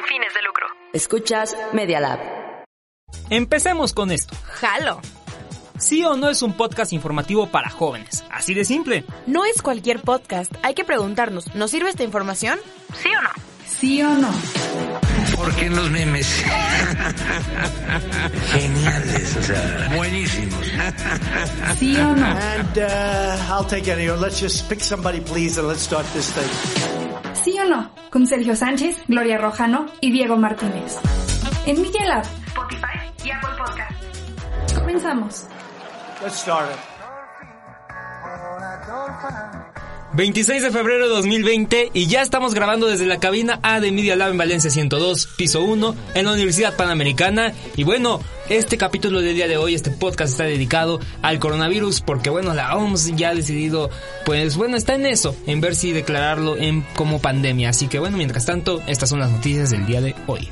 Sin fines de lucro. Escuchas Media Lab. Empecemos con esto. Jalo. Sí o no es un podcast informativo para jóvenes. Así de simple. No es cualquier podcast. Hay que preguntarnos, ¿nos sirve esta información? ¿Sí o no? ¿Sí o no? Porque en los memes. Geniales, o sea, buenísimos. ¿Sí o no? And uh, I'll take any. Let's just pick somebody, please, and let's start this thing. ¿Sí o no? Con Sergio Sánchez, Gloria Rojano y Diego Martínez. En Media Lab, Spotify y Apple Podcast. Comenzamos. Let's start it. 26 de febrero de 2020 y ya estamos grabando desde la cabina A de Media Lab en Valencia 102, piso 1, en la Universidad Panamericana. Y bueno, este capítulo del día de hoy, este podcast está dedicado al coronavirus porque bueno, la OMS ya ha decidido, pues bueno, está en eso, en ver si declararlo en, como pandemia. Así que bueno, mientras tanto, estas son las noticias del día de hoy.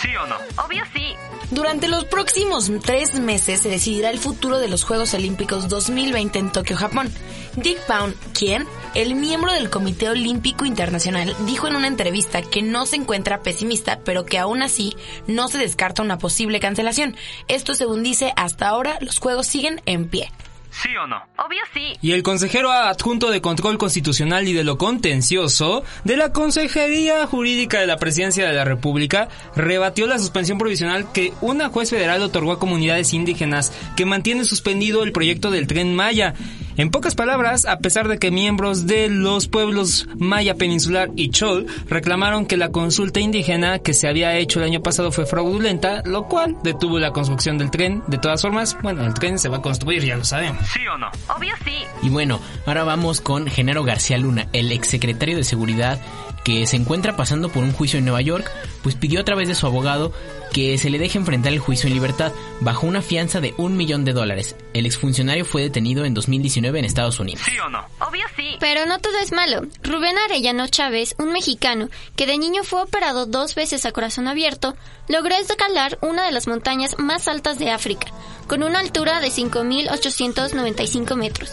¿Sí o no? Obvio sí. Durante los próximos tres meses se decidirá el futuro de los Juegos Olímpicos 2020 en Tokio, Japón. Dick Pound, quien, el miembro del Comité Olímpico Internacional, dijo en una entrevista que no se encuentra pesimista, pero que aún así no se descarta una posible cancelación. Esto según dice, hasta ahora los Juegos siguen en pie. ¿Sí o no? Obvio sí. Y el consejero adjunto de Control Constitucional y de lo Contencioso de la Consejería Jurídica de la Presidencia de la República rebatió la suspensión provisional que una juez federal otorgó a comunidades indígenas que mantienen suspendido el proyecto del tren Maya. En pocas palabras, a pesar de que miembros de los pueblos Maya Peninsular y Chol reclamaron que la consulta indígena que se había hecho el año pasado fue fraudulenta, lo cual detuvo la construcción del tren. De todas formas, bueno, el tren se va a construir, ya lo sabemos. ¿Sí o no? Obvio sí. Y bueno, ahora vamos con Genaro García Luna, el exsecretario de Seguridad que se encuentra pasando por un juicio en Nueva York, pues pidió a través de su abogado que se le deje enfrentar el juicio en libertad bajo una fianza de un millón de dólares. El exfuncionario fue detenido en 2019 en Estados Unidos. ¿Sí o no? Obvio sí. Pero no todo es malo. Rubén Arellano Chávez, un mexicano que de niño fue operado dos veces a corazón abierto, logró escalar una de las montañas más altas de África, con una altura de 5.895 metros.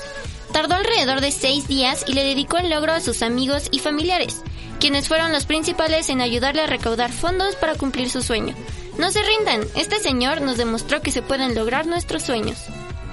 Tardó alrededor de seis días y le dedicó el logro a sus amigos y familiares, quienes fueron los principales en ayudarle a recaudar fondos para cumplir su sueño. No se rindan, este señor nos demostró que se pueden lograr nuestros sueños.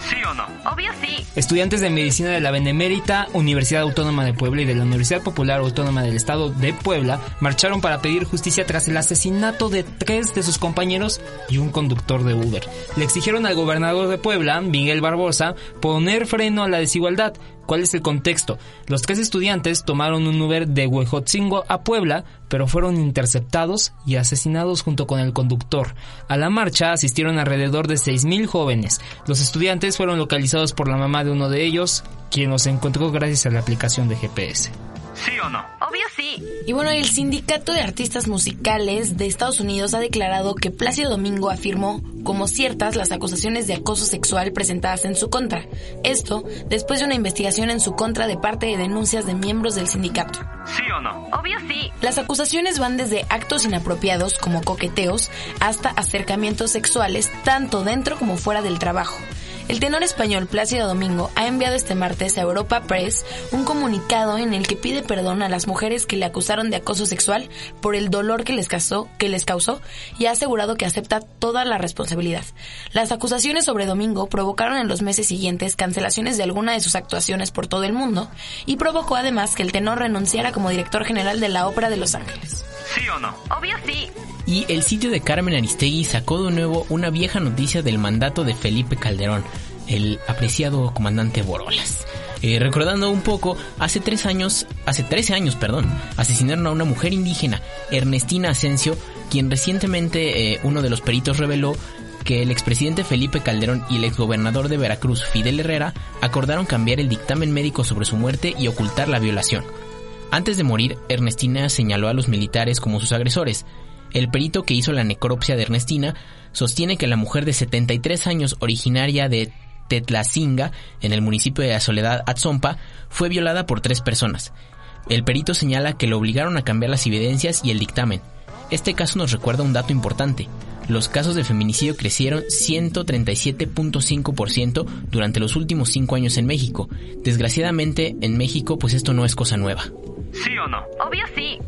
¿Sí o no? Obvio sí. Estudiantes de medicina de la Benemérita Universidad Autónoma de Puebla y de la Universidad Popular Autónoma del Estado de Puebla marcharon para pedir justicia tras el asesinato de tres de sus compañeros y un conductor de Uber. Le exigieron al gobernador de Puebla, Miguel Barbosa, poner freno a la desigualdad. ¿Cuál es el contexto? Los tres estudiantes tomaron un Uber de Huejotzingo a Puebla, pero fueron interceptados y asesinados junto con el conductor. A la marcha asistieron alrededor de 6.000 jóvenes. Los estudiantes fueron localizados por la mamá de uno de ellos, quien los encontró gracias a la aplicación de GPS. ¿Sí o no? Obvio sí. Y bueno, el Sindicato de Artistas Musicales de Estados Unidos ha declarado que Plácido Domingo afirmó como ciertas las acusaciones de acoso sexual presentadas en su contra. Esto después de una investigación en su contra de parte de denuncias de miembros del sindicato. ¿Sí o no? Obvio sí. Las acusaciones van desde actos inapropiados como coqueteos hasta acercamientos sexuales tanto dentro como fuera del trabajo. El tenor español Plácido Domingo ha enviado este martes a Europa Press un comunicado en el que pide perdón a las mujeres que le acusaron de acoso sexual por el dolor que les causó, que les causó y ha asegurado que acepta toda la responsabilidad. Las acusaciones sobre Domingo provocaron en los meses siguientes cancelaciones de alguna de sus actuaciones por todo el mundo y provocó además que el tenor renunciara como director general de la Ópera de Los Ángeles. ¿Sí o no? Obvio sí. Y el sitio de Carmen Aristegui sacó de nuevo una vieja noticia del mandato de Felipe Calderón, el apreciado comandante Borolas. Eh, recordando un poco, hace tres años, hace 13 años, perdón, asesinaron a una mujer indígena, Ernestina Asensio, quien recientemente eh, uno de los peritos reveló que el expresidente Felipe Calderón y el exgobernador de Veracruz, Fidel Herrera, acordaron cambiar el dictamen médico sobre su muerte y ocultar la violación. Antes de morir, Ernestina señaló a los militares como sus agresores. El perito que hizo la necropsia de Ernestina sostiene que la mujer de 73 años originaria de Tetlacinga, en el municipio de la Soledad Atzompa, fue violada por tres personas. El perito señala que lo obligaron a cambiar las evidencias y el dictamen. Este caso nos recuerda un dato importante. Los casos de feminicidio crecieron 137.5% durante los últimos cinco años en México. Desgraciadamente, en México, pues esto no es cosa nueva. ¿Sí o no? Obvio sí.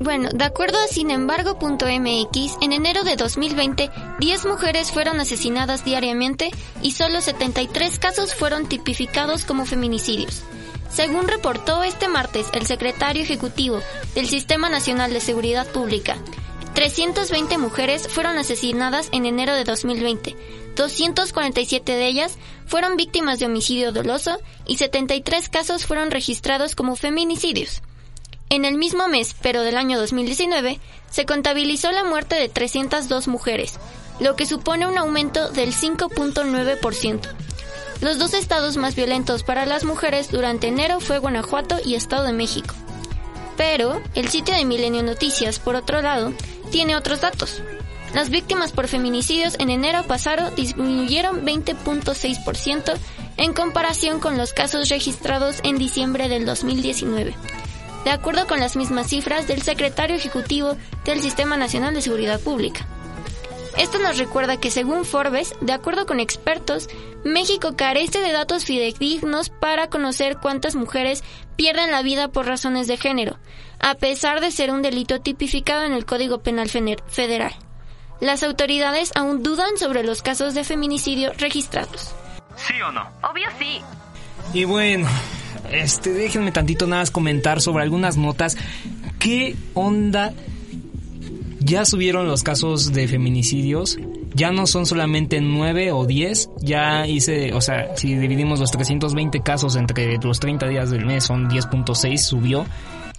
Bueno, de acuerdo a sinembargo.mx, en enero de 2020, 10 mujeres fueron asesinadas diariamente y solo 73 casos fueron tipificados como feminicidios. Según reportó este martes el secretario ejecutivo del Sistema Nacional de Seguridad Pública, 320 mujeres fueron asesinadas en enero de 2020. 247 de ellas fueron víctimas de homicidio doloso y 73 casos fueron registrados como feminicidios. En el mismo mes, pero del año 2019, se contabilizó la muerte de 302 mujeres, lo que supone un aumento del 5.9%. Los dos estados más violentos para las mujeres durante enero fue Guanajuato y Estado de México. Pero el sitio de Milenio Noticias, por otro lado, tiene otros datos. Las víctimas por feminicidios en enero pasado disminuyeron 20.6% en comparación con los casos registrados en diciembre del 2019 de acuerdo con las mismas cifras del secretario ejecutivo del Sistema Nacional de Seguridad Pública. Esto nos recuerda que según Forbes, de acuerdo con expertos, México carece de datos fidedignos para conocer cuántas mujeres pierden la vida por razones de género, a pesar de ser un delito tipificado en el Código Penal Federal. Las autoridades aún dudan sobre los casos de feminicidio registrados. ¿Sí o no? Obvio sí. Y bueno, este, déjenme tantito nada más comentar sobre algunas notas. ¿Qué onda? Ya subieron los casos de feminicidios. Ya no son solamente 9 o 10. Ya hice, o sea, si dividimos los 320 casos entre los 30 días del mes, son 10.6, subió.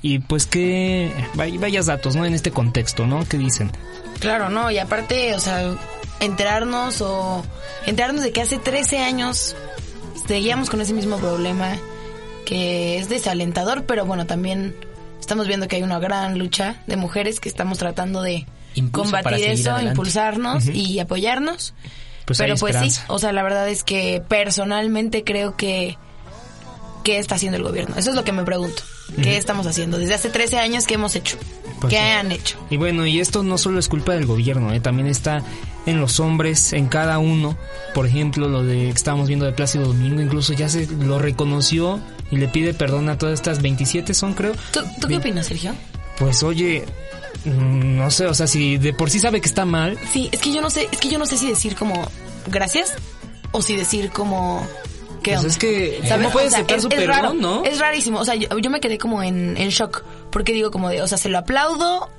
Y pues que vayas datos, ¿no? En este contexto, ¿no? ¿Qué dicen? Claro, no, y aparte, o sea, enterarnos o enterarnos de que hace 13 años seguíamos con ese mismo problema que es desalentador, pero bueno, también estamos viendo que hay una gran lucha de mujeres que estamos tratando de combatir eso, impulsarnos y apoyarnos. Pues pero pues sí, o sea, la verdad es que personalmente creo que ¿qué está haciendo el gobierno? Eso es lo que me pregunto. ¿Qué estamos haciendo? Desde hace 13 años, ¿qué hemos hecho? Pues ¿Qué sí. han hecho? Y bueno, y esto no solo es culpa del gobierno, ¿eh? también está en los hombres, en cada uno. Por ejemplo, lo de que estábamos viendo de Plácido Domingo, incluso ya se lo reconoció y le pide perdón a todas estas 27 son, creo. ¿Tú, tú qué opinas, Sergio? Pues oye, no sé, o sea, si de por sí sabe que está mal, Sí, es que yo no sé, es que yo no sé si decir como gracias o si decir como ¿qué Pues onda? es que, ¿Sabes? ¿cómo puede O sea, aceptar es- su es perdón, raro, no? Es rarísimo, o sea, yo, yo me quedé como en, en shock porque digo como de, o sea, ¿se lo aplaudo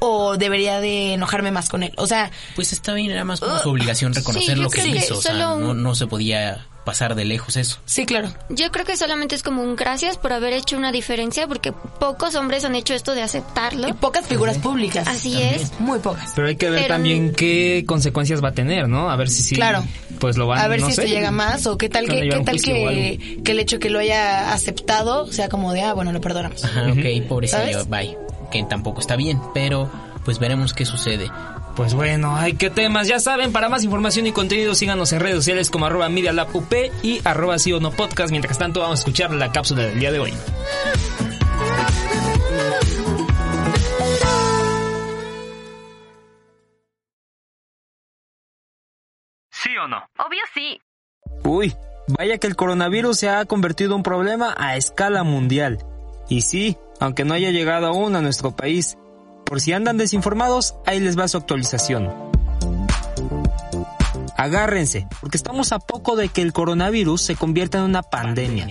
o debería de enojarme más con él? O sea, Pues está bien, era más como su obligación reconocer lo que que hizo. O sea, solo no, no se podía pasar de lejos eso. sí, claro. Yo creo que solamente es como un gracias por haber hecho una diferencia porque pocos hombres han hecho esto de aceptarlo. Y pocas figuras públicas. Así también. es. Muy pocas. Pero hay que ver Pero- también qué consecuencias va a tener, ¿no? A ver si sí. Claro. Pues lo van A ver no si sé, esto llega más o qué tal a que, qué tal que, que el hecho que lo haya aceptado sea como de, ah, bueno, lo perdonamos. Ajá, ok, pobrecillo, ¿Sabes? bye. Que tampoco está bien, pero pues veremos qué sucede. Pues bueno, ay, qué temas. Ya saben, para más información y contenido, síganos en redes sociales como arroba Media Lab UP y arroba sí o no podcast. Mientras tanto, vamos a escuchar la cápsula del día de hoy. ¿Sí o no? Obvio sí. Uy, vaya que el coronavirus se ha convertido en un problema a escala mundial. Y sí, aunque no haya llegado aún a nuestro país. Por si andan desinformados, ahí les va su actualización. Agárrense, porque estamos a poco de que el coronavirus se convierta en una pandemia.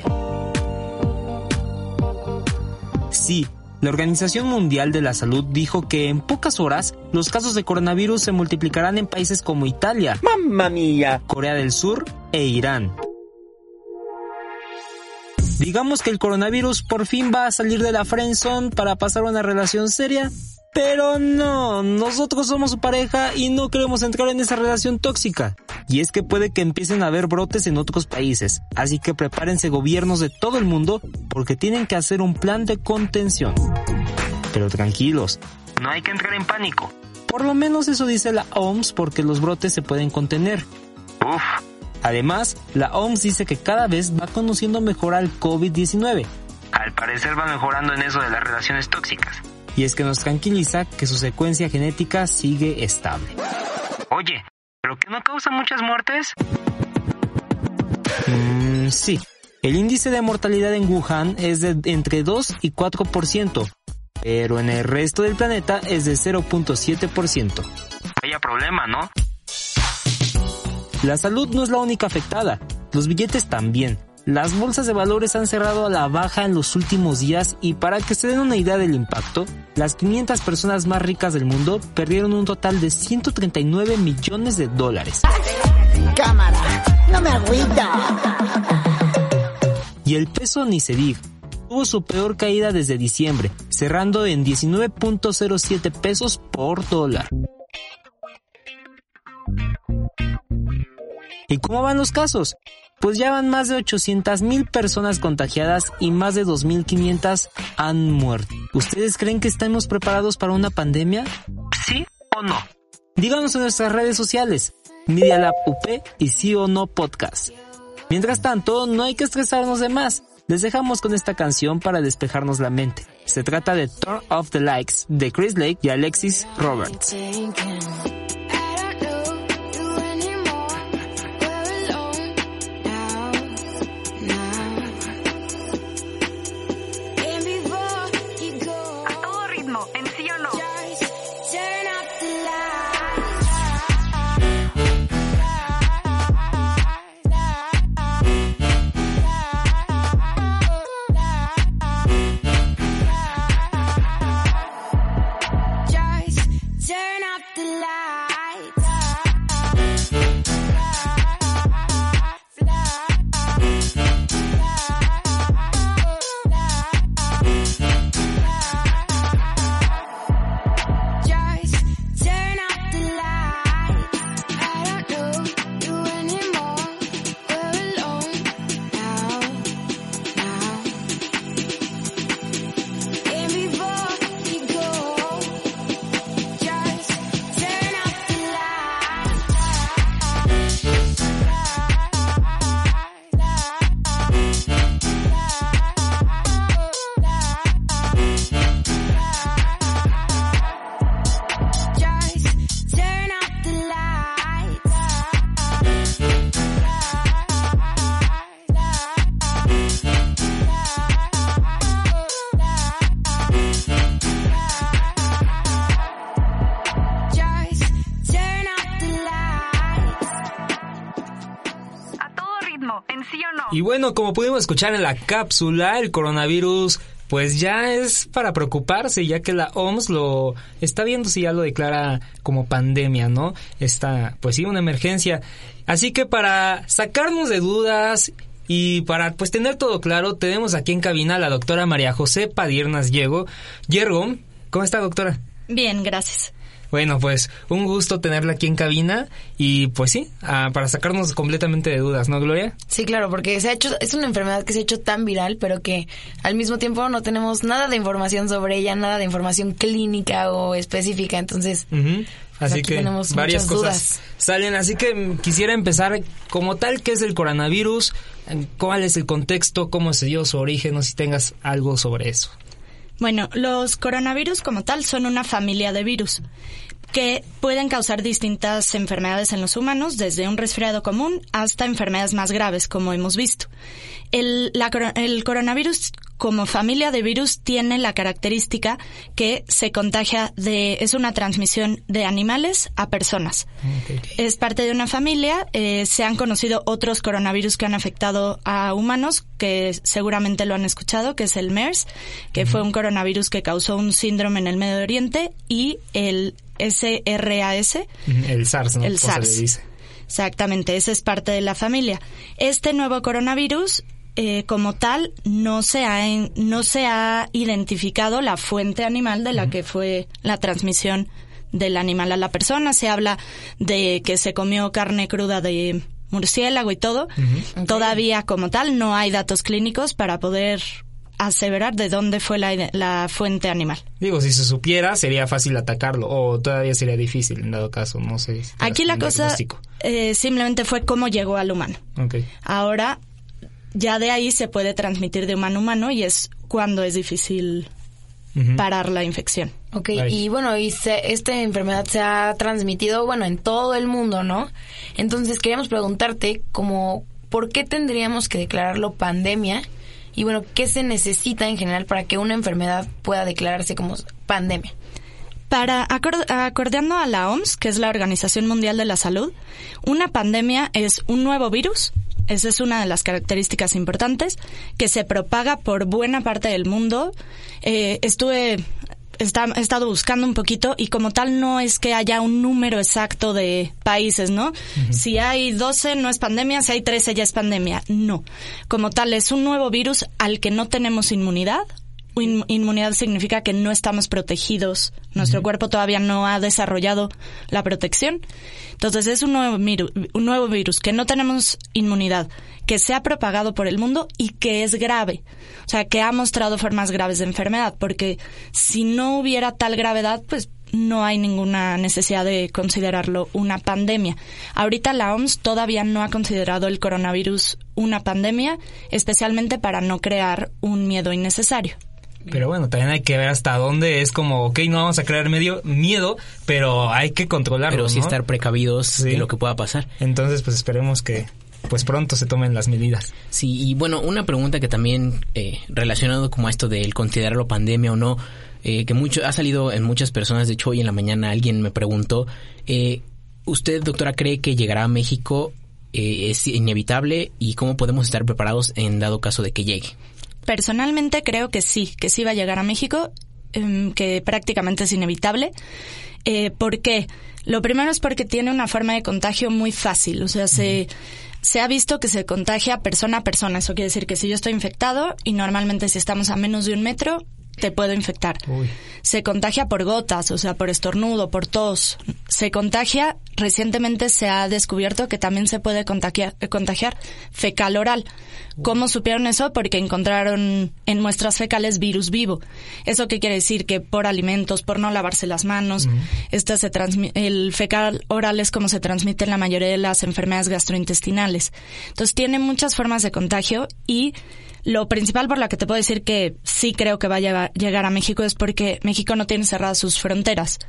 Sí, la Organización Mundial de la Salud dijo que en pocas horas los casos de coronavirus se multiplicarán en países como Italia, ¡Mamma mía! Corea del Sur e Irán. Digamos que el coronavirus por fin va a salir de la friendzone para pasar a una relación seria, pero no, nosotros somos su pareja y no queremos entrar en esa relación tóxica. Y es que puede que empiecen a haber brotes en otros países, así que prepárense gobiernos de todo el mundo porque tienen que hacer un plan de contención. Pero tranquilos, no hay que entrar en pánico. Por lo menos eso dice la OMS porque los brotes se pueden contener. Uf. Además, la OMS dice que cada vez va conociendo mejor al COVID-19. Al parecer va mejorando en eso de las relaciones tóxicas. Y es que nos tranquiliza que su secuencia genética sigue estable. Oye, ¿pero que no causa muchas muertes? Mm, sí. El índice de mortalidad en Wuhan es de entre 2 y 4%, pero en el resto del planeta es de 0.7%. Vaya problema, ¿no? La salud no es la única afectada, los billetes también. Las bolsas de valores han cerrado a la baja en los últimos días y para que se den una idea del impacto, las 500 personas más ricas del mundo perdieron un total de 139 millones de dólares. Cámara, no me agüita. Y el peso ni se diga. Tuvo su peor caída desde diciembre, cerrando en 19.07 pesos por dólar. ¿Y cómo van los casos? Pues ya van más de 800 mil personas contagiadas y más de 2.500 han muerto. ¿Ustedes creen que estamos preparados para una pandemia? ¿Sí o no? Díganos en nuestras redes sociales, Media Lab UP y sí o no podcast. Mientras tanto, no hay que estresarnos de más. Les dejamos con esta canción para despejarnos la mente. Se trata de Turn Off the Likes de Chris Lake y Alexis Roberts. Como pudimos escuchar en la cápsula, el coronavirus pues ya es para preocuparse, ya que la OMS lo está viendo si ya lo declara como pandemia, ¿no? Está, pues sí, una emergencia. Así que para sacarnos de dudas y para pues tener todo claro, tenemos aquí en cabina a la doctora María José Padiernas Yergo. Yergo, ¿cómo está doctora? Bien, gracias. Bueno, pues un gusto tenerla aquí en cabina y pues sí, para sacarnos completamente de dudas, ¿no, Gloria? Sí, claro, porque se ha hecho, es una enfermedad que se ha hecho tan viral, pero que al mismo tiempo no tenemos nada de información sobre ella, nada de información clínica o específica, entonces Ujú. Así aquí que tenemos varias cosas dudas. salen. Así que quisiera empezar como tal, ¿qué es el coronavirus? ¿Cuál es el contexto? ¿Cómo se dio su origen? Sé si tengas algo sobre eso. Bueno, los coronavirus como tal son una familia de virus. que pueden causar distintas enfermedades en los humanos, desde un resfriado común hasta enfermedades más graves, como hemos visto. El, coronavirus, como familia de virus, tiene la característica que se contagia de, es una transmisión de animales a personas. Es parte de una familia. eh, se han conocido otros coronavirus que han afectado a humanos, que seguramente lo han escuchado, que es el MERS, que fue un coronavirus que causó un síndrome en el Medio Oriente, y el SRAS, El SARS, ¿no? el SARS. Exactamente, ese es parte de la familia. Este nuevo coronavirus, eh, como tal, no se ha en- no se ha identificado la fuente animal de la que fue la transmisión del animal a la persona. Se habla de que se comió carne cruda de murciélago y todo. Todavía como tal no hay datos clínicos para poder aseverar de dónde fue la, la fuente animal. Digo, si se supiera, sería fácil atacarlo. O todavía sería difícil, en dado caso. No sé. si Aquí la cosa eh, simplemente fue cómo llegó al humano. Ok. Ahora, ya de ahí se puede transmitir de humano a humano y es cuando es difícil parar la infección. Ok, y bueno, y se- esta enfermedad se ha transmitido, bueno, en todo el mundo, ¿no? Entonces queríamos preguntarte como, ¿por qué tendríamos que declararlo pandemia? Y bueno, ¿qué se necesita en general para que una enfermedad pueda declararse como pandemia? Para acor- acordeando a la OMS, que es la Organización Mundial de la Salud, una pandemia es un nuevo virus, esa es una de las características importantes, que se propaga por buena parte del mundo. Eh, estuve está- he estado buscando un poquito y como tal no es que haya un número exacto de países, ¿no? Si hay 12 no es pandemia, si hay 13 ya es pandemia. No. Como tal es un nuevo virus al que no tenemos inmunidad. In- inmunidad significa que no estamos protegidos. Nuestro cuerpo todavía no ha desarrollado la protección. Entonces es un nuevo, un nuevo virus que no tenemos inmunidad, que se ha propagado por el mundo y que es grave. O sea, que ha mostrado formas graves de enfermedad, porque si no hubiera tal gravedad, pues no hay ninguna necesidad de considerarlo una pandemia. Ahorita la OMS todavía no ha considerado el coronavirus una pandemia, especialmente para no crear un miedo innecesario. Pero bueno, también hay que ver hasta dónde es como, ok, no vamos a crear medio miedo, pero hay que controlarlo, Pero sí ¿no? estar precavidos de lo que pueda pasar. Entonces, pues esperemos que pues pronto se tomen las medidas. Sí, y bueno, una pregunta que también eh, relacionado como a esto del considerarlo pandemia o no, eh, que mucho ha salido en muchas personas, de hecho hoy en la mañana alguien me preguntó, eh, ¿usted doctora cree que llegará a México? Eh, ¿Es inevitable? ¿Y cómo podemos estar preparados en dado caso de que llegue? Personalmente creo que sí, que sí va a llegar a México, em, que prácticamente es inevitable. Eh, ¿Por qué? Lo primero es porque tiene una forma de contagio muy fácil, o sea, se, se ha visto que se contagia persona a persona. Eso quiere decir que si yo estoy infectado y normalmente si estamos a menos de un metro, te puedo infectar. Se contagia por gotas, o sea, por estornudo, por tos. Se contagia, recientemente se ha descubierto que también se puede contagiar, contagiar fecal oral. ¿Cómo supieron eso? Porque encontraron en muestras fecales virus vivo. ¿Eso qué quiere decir? Que por alimentos, por no lavarse las manos, este se transmi- el fecal oral es como se transmite en la mayoría de las enfermedades gastrointestinales. Entonces tiene muchas formas de contagio y lo principal por la que te puedo decir que sí creo que va a llegar, a México es porque México no tiene cerradas sus fronteras.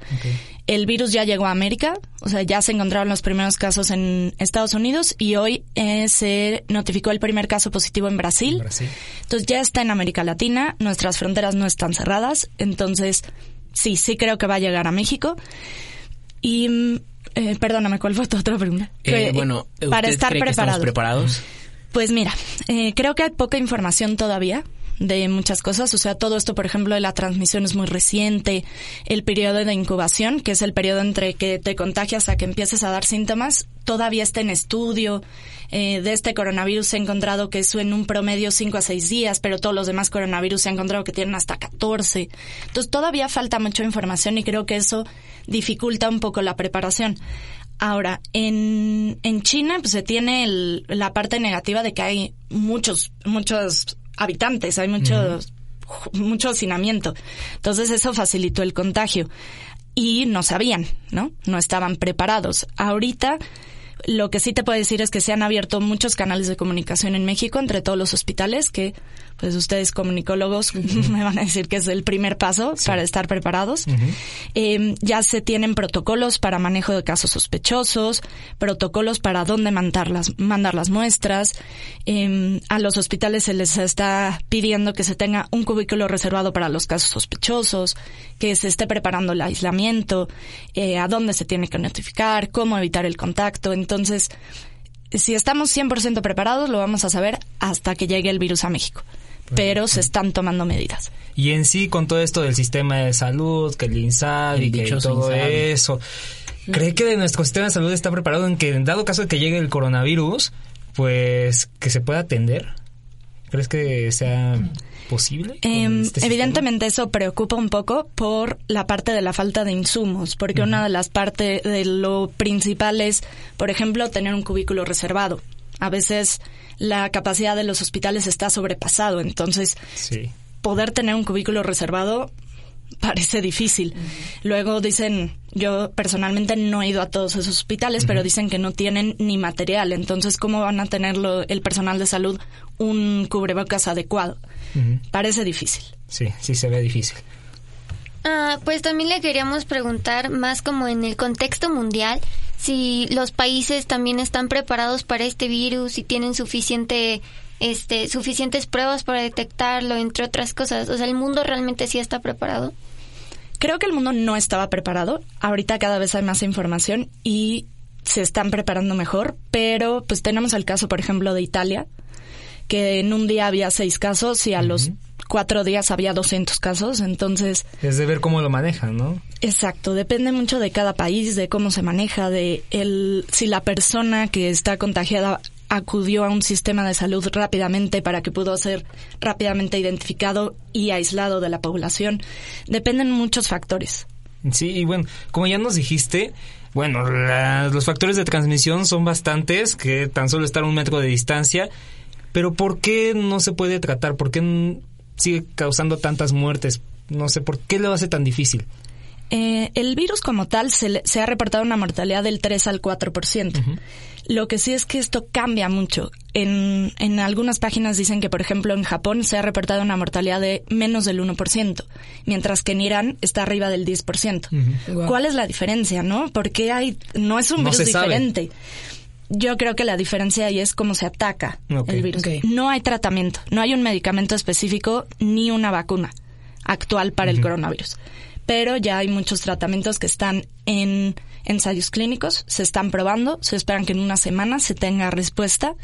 El virus ya llegó a América, o sea, ya se encontraron los primeros casos en Estados Unidos y hoy eh, se notificó el primer caso positivo en Brasil. Entonces ya está en América Latina, nuestras fronteras no están cerradas, entonces sí, sí creo que va a llegar a México. Y, mm, eh, perdóname, ¿cuál fue tu otra pregunta? Eh, Que- bueno, para ¿usted estar cree que estamos preparados. Pues mira, eh, creo que hay poca información todavía de muchas cosas. O sea, todo esto, por ejemplo, de la transmisión es muy reciente. El periodo de incubación, que es el periodo entre que te contagias a que empieces a dar síntomas, todavía está en estudio. Eh, de este coronavirus se ha encontrado que es en un promedio 5 a 6 días, pero todos los demás coronavirus se ha encontrado que tienen hasta 14. Entonces todavía falta mucha información y creo que eso dificulta un poco la preparación. Ahora, en, en China pues se tiene el- la parte negativa de que hay muchos, muchos habitantes, hay muchos, mucho hacinamiento. Entonces eso facilitó el contagio. Y no sabían, ¿no? No estaban preparados. Ahorita, lo que sí te puedo decir es que se han abierto muchos canales de comunicación en México entre todos los hospitales que pues ustedes comunicólogos me van a decir que es el primer paso para estar preparados. Eh, ya se tienen protocolos para manejo de casos sospechosos, protocolos para dónde mandar las, mandar las muestras. Eh, a los hospitales se les está pidiendo que se tenga un cubículo reservado para los casos sospechosos, que se esté preparando el aislamiento, eh, a dónde se tiene que notificar, cómo evitar el contacto. Entonces, si estamos 100% preparados, lo vamos a saber hasta que llegue el virus a México. Pero se están tomando medidas. Y en sí, con todo esto del sistema de salud, que el INSABI, El que todo INSABI. eso, ¿cree que nuestro sistema de salud está preparado en que, en dado caso de que llegue el coronavirus, pues que se pueda atender? ¿Crees que sea posible? Em, este evidentemente eso preocupa un poco por la parte de la falta de insumos, porque una de las partes de lo principal es, por ejemplo, tener un cubículo reservado. A veces la capacidad de los hospitales está sobrepasado, entonces Sí. poder tener un cubículo reservado parece difícil. Luego dicen, yo personalmente no he ido a todos esos hospitales, pero dicen que no tienen ni material. Entonces, ¿cómo van a tenerlo el personal de salud un cubrebocas adecuado? Parece difícil. Sí, sí se ve difícil. Ah, pues también le queríamos preguntar más como en el contexto mundial si los países también están preparados para este virus, si tienen suficiente este suficientes pruebas para detectarlo, entre otras cosas. O sea, el mundo realmente sí está preparado. Creo que el mundo no estaba preparado. Ahorita cada vez hay más información y se están preparando mejor, pero pues tenemos el caso, por ejemplo, de Italia, que en un día había seis casos y a los cuatro días había 200 casos. Entonces, Es de ver cómo lo manejan, ¿no? exacto, depende mucho de cada país, de cómo se maneja, de el, si la persona que está contagiada acudió a un sistema de salud rápidamente para que pudo ser rápidamente identificado y aislado de la población. Dependen muchos factores. Sí, y bueno, como ya nos dijiste, bueno, la- los factores de transmisión son bastantes, que tan solo estar a un metro de distancia, pero ¿por qué no se puede tratar? ¿Por qué sigue causando tantas muertes? No sé, ¿por qué lo hace tan difícil? Eh, el virus como tal se, le- se ha reportado una mortalidad del 3 al 4%. Lo que sí es que esto cambia mucho. En, en algunas páginas dicen que, por ejemplo, en Japón se ha reportado una mortalidad de menos del 1%, mientras que en Irán está arriba del 10%. Guau. ¿Cuál es la diferencia, no? Porque hay, no es un No virus sabe. Yo creo que la diferencia ahí es cómo se ataca el virus. No hay tratamiento, no hay un medicamento específico ni una vacuna actual para el coronavirus. Pero ya hay muchos tratamientos que están en ensayos clínicos, se están probando, se esperan que en una semana se tenga respuesta.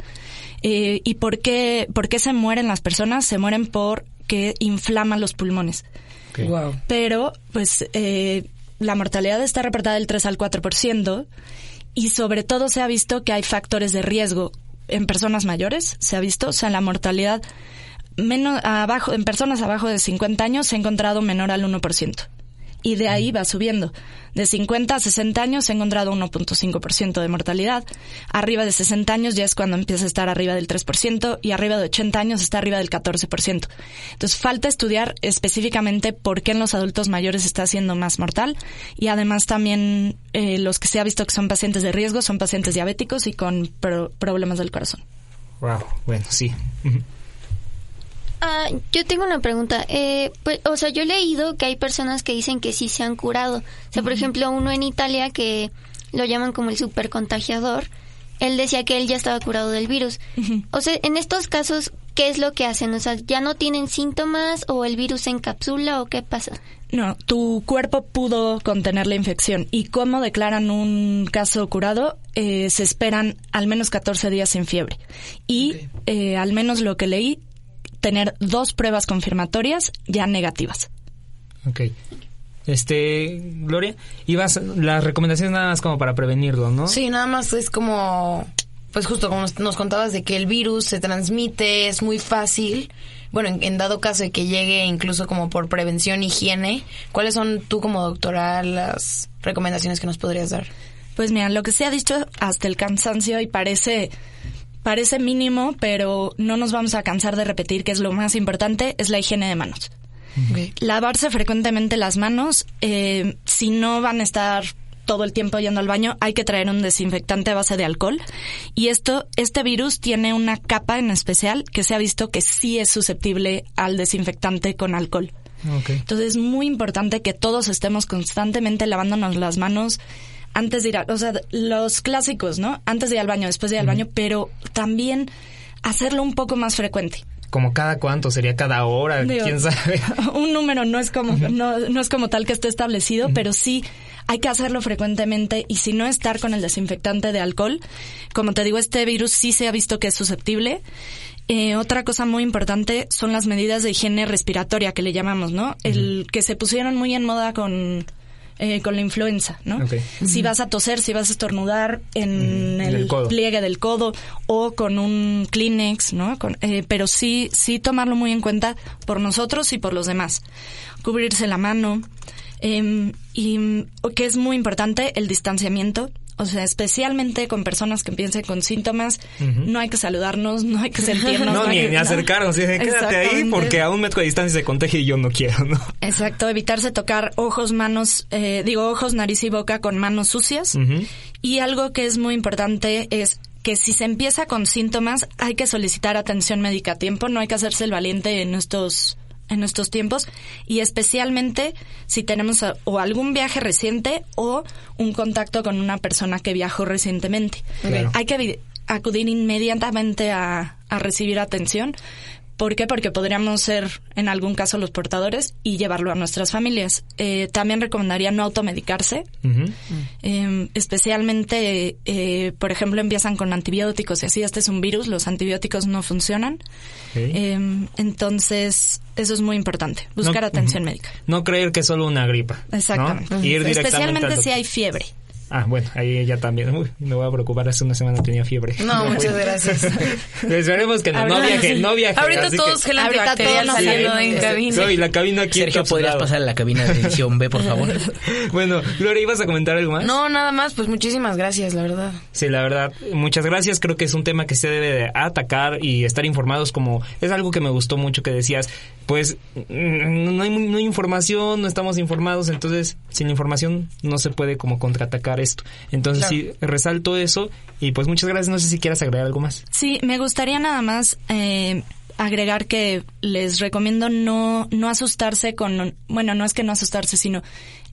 Eh, ¿Y por qué, por qué se mueren las personas? Se mueren porque inflaman los pulmones Wow. pero pues eh, la mortalidad está reportada del 3 al 4% y sobre todo se ha visto que hay factores de riesgo en personas mayores, se ha visto, o sea, la mortalidad menos abajo en personas abajo de 50 años se ha encontrado menor al 1%. Y de ahí va subiendo. De 50 a 60 años se ha encontrado 1.5% de mortalidad. Arriba de 60 años ya es cuando empieza a estar arriba del 3% y arriba de 80 años está arriba del 14%. Entonces falta estudiar específicamente por qué en los adultos mayores está siendo más mortal y además también eh, los que se ha visto que son pacientes de riesgo son pacientes diabéticos y con pro- problemas del corazón. Wow, bueno, sí. Ah, yo tengo una pregunta. Eh, pues, o sea, yo he leído que hay personas que dicen que sí se han curado. O sea, por ejemplo, uno en Italia que lo llaman como el supercontagiador, él decía que él ya estaba curado del virus. O sea, en estos casos, ¿qué es lo que hacen? O sea, ¿ya no tienen síntomas o el virus se encapsula o qué pasa? No, tu cuerpo pudo contener la infección y cómo declaran un caso curado, eh, se esperan al menos 14 días sin fiebre. Y eh, al menos lo que leí, tener dos pruebas confirmatorias ya negativas. Ok. Este, Gloria, ibas, las recomendaciones nada más como para prevenirlo, ¿no? Sí, nada más es como, pues justo como nos, nos contabas de que el virus se transmite, es muy fácil. Bueno, en, en dado caso de que llegue incluso como por prevención, higiene, ¿cuáles son tú como doctora las recomendaciones que nos podrías dar? Pues mira, lo que se ha dicho hasta el cansancio y parece parece mínimo, pero no nos vamos a cansar de repetir que es lo más importante, es la higiene de manos. Lavarse frecuentemente las manos, eh, si no van a estar todo el tiempo yendo al baño, hay que traer un desinfectante a base de alcohol. Y esto, este virus tiene una capa en especial que se ha visto que sí es susceptible al desinfectante con alcohol. Entonces es muy importante que todos estemos constantemente lavándonos las manos antes de ir a, o sea, los clásicos, ¿no? Antes de ir al baño, después de ir al baño, pero también hacerlo un poco más frecuente. Como cada cuánto, sería cada hora, Digo, quién sabe. Un número no es como, no, no es como tal que esté establecido, pero sí hay que hacerlo frecuentemente y si no estar con el desinfectante de alcohol, como te digo, este virus sí se ha visto que es susceptible. Eh, otra cosa muy importante son las medidas de higiene respiratoria que le llamamos, ¿no? El que se pusieron muy en moda con eh, con la influenza, ¿no? Ok. Si vas a toser, si vas a estornudar en Mm, el, pliegue del codo o con un Kleenex, ¿no? Con- eh, pero sí, sí tomarlo muy en cuenta por nosotros y por los demás. Cubrirse la mano. eh, y mm, que es muy importante el distanciamiento. O sea, especialmente con personas que empiecen con síntomas, no hay que saludarnos, no hay que sentirnos. No, ni, que- ni acercarnos, dicen, quédate ahí porque a un metro de distancia se contagia y yo no quiero, ¿no? Exacto, evitarse tocar ojos, manos, eh, digo ojos, nariz y boca con manos sucias. Y algo que es muy importante es que si se empieza con síntomas, hay que solicitar atención médica a tiempo, no hay que hacerse el valiente en estos en estos tiempos y especialmente si tenemos a- o algún viaje reciente o un contacto con una persona que viajó recientemente. Claro. Hay que acudir inmediatamente a, a recibir atención. ¿Por qué? Porque podríamos ser en algún caso los portadores y llevarlo a nuestras familias. Eh, también recomendaría no automedicarse. Eh, especialmente, eh, por ejemplo, empiezan con antibióticos y así, este es un virus, los antibióticos no funcionan. Eh, entonces, eso es muy importante, buscar No- atención médica. No creer que es solo una gripa. ¿no? Exactamente. Ir directamente Especialmente al si hay fiebre. Ah, bueno, ahí ya también. Uy, me voy a preocupar. Hace una semana tenía fiebre. No, muchas fui. gracias. Esperemos que no, no viaje, no viaje. Ahorita todos que- Ahorita todos saliendo en cabina. No, y la cabina aquí Sergio, ¿podrías pasar a la cabina de edición B, por favor? Bueno, Gloria, ¿ibas a comentar algo más? No, nada más, pues muchísimas gracias, la verdad. Sí, la verdad, muchas gracias. Creo que es un tema que se debe de atacar y estar informados como es algo que me gustó mucho que decías, pues mm, no hay, no hay información, no estamos informados, entonces sin información no se puede como contraatacar esto. Entonces Claro. sí, resalto eso y pues muchas gracias. No sé si quieras agregar algo más. Sí, me gustaría nada más eh, agregar que les recomiendo no, no asustarse con, bueno, no es que no asustarse, sino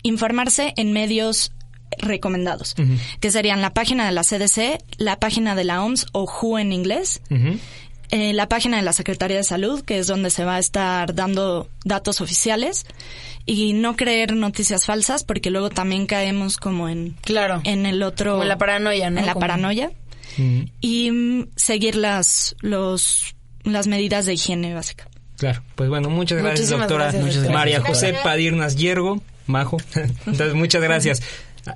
informarse en medios recomendados, que serían la página de la CDC, la página de la OMS o WHO en inglés, eh, la página de la Secretaría de Salud, que es donde se va a estar dando datos oficiales, y no creer noticias falsas, porque luego también caemos como en, claro. en el otro... Como en la paranoia, ¿no? En la Como- paranoia. Y mm, seguir las, los, las medidas de higiene básica. Claro, pues bueno, muchas gracias, Muchísimas doctora gracias, Muchas doctora. María José. Padirnas Yergo, Majo. Entonces, muchas gracias.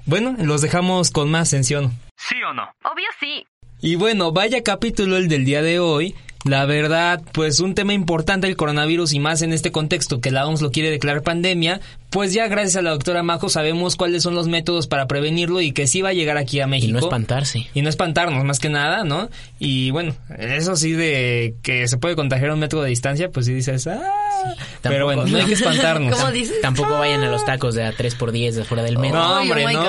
Bueno, los dejamos con más tensión. ¿Sí o no? Obvio sí. Y bueno, vaya capítulo el del día de hoy. La verdad, pues un tema importante el coronavirus y más en este contexto que la OMS lo quiere declarar pandemia, pues ya gracias a la doctora Majo sabemos cuáles son los métodos para prevenirlo y que sí va a llegar aquí a México. Y no espantarse. Y no espantarnos más que nada, ¿no? Y bueno, eso sí de que se puede contagiar a un metro de distancia, pues sí dices, ah, pero bueno, no hay que espantarnos. Tampoco vayan a los tacos de a 3x10 de fuera del metro. No, hombre, no.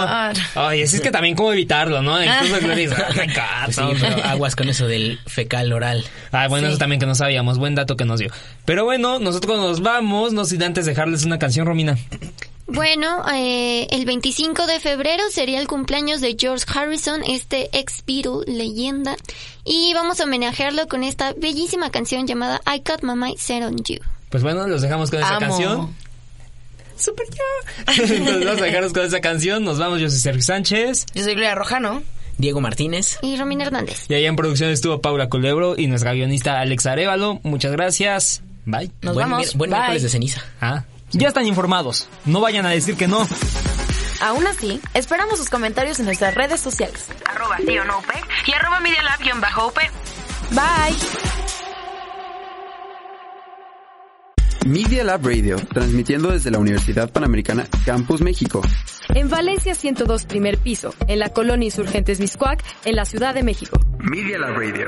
Ay, es que también cómo evitarlo, ¿no? Incluso Gloria dice, "Oh my God, Pues sí, no, pero aguas con eso del fecal oral. Ah, bueno, Sí. eso también que no sabíamos. Buen dato que nos dio. Pero bueno, nosotros nos vamos, no sin antes dejarles una canción, Romina. Bueno, eh, el 25 de febrero sería el cumpleaños de George Harrison, este ex Beatle leyenda, y vamos a homenajearlo con esta bellísima canción llamada I Got My Mind Set on You. Pues bueno, los dejamos con esa Amo. canción. Super ya. Entonces vamos a dejarnos con esa canción. Nos vamos, yo soy Sergio Sánchez. Yo soy Gloria Rojano. Diego Martínez. Y Romina Hernández. Y allá en producción estuvo Paula Culebro y nuestra guionista Alexa Arevalo. Muchas gracias. Bye. Nos Buen vamos. buen Bye. miércoles de ceniza. Ah, ya están informados. No vayan a decir que no. Aún así, esperamos sus comentarios en nuestras redes sociales. Arroba sí o no UP y arroba Media Lab-UP. Bye. Media Lab Radio, transmitiendo desde la Universidad Panamericana Campus México. En Valencia 102 primer piso, en la colonia Insurgentes Miscuac, en la Ciudad de México. Media Lab Radio.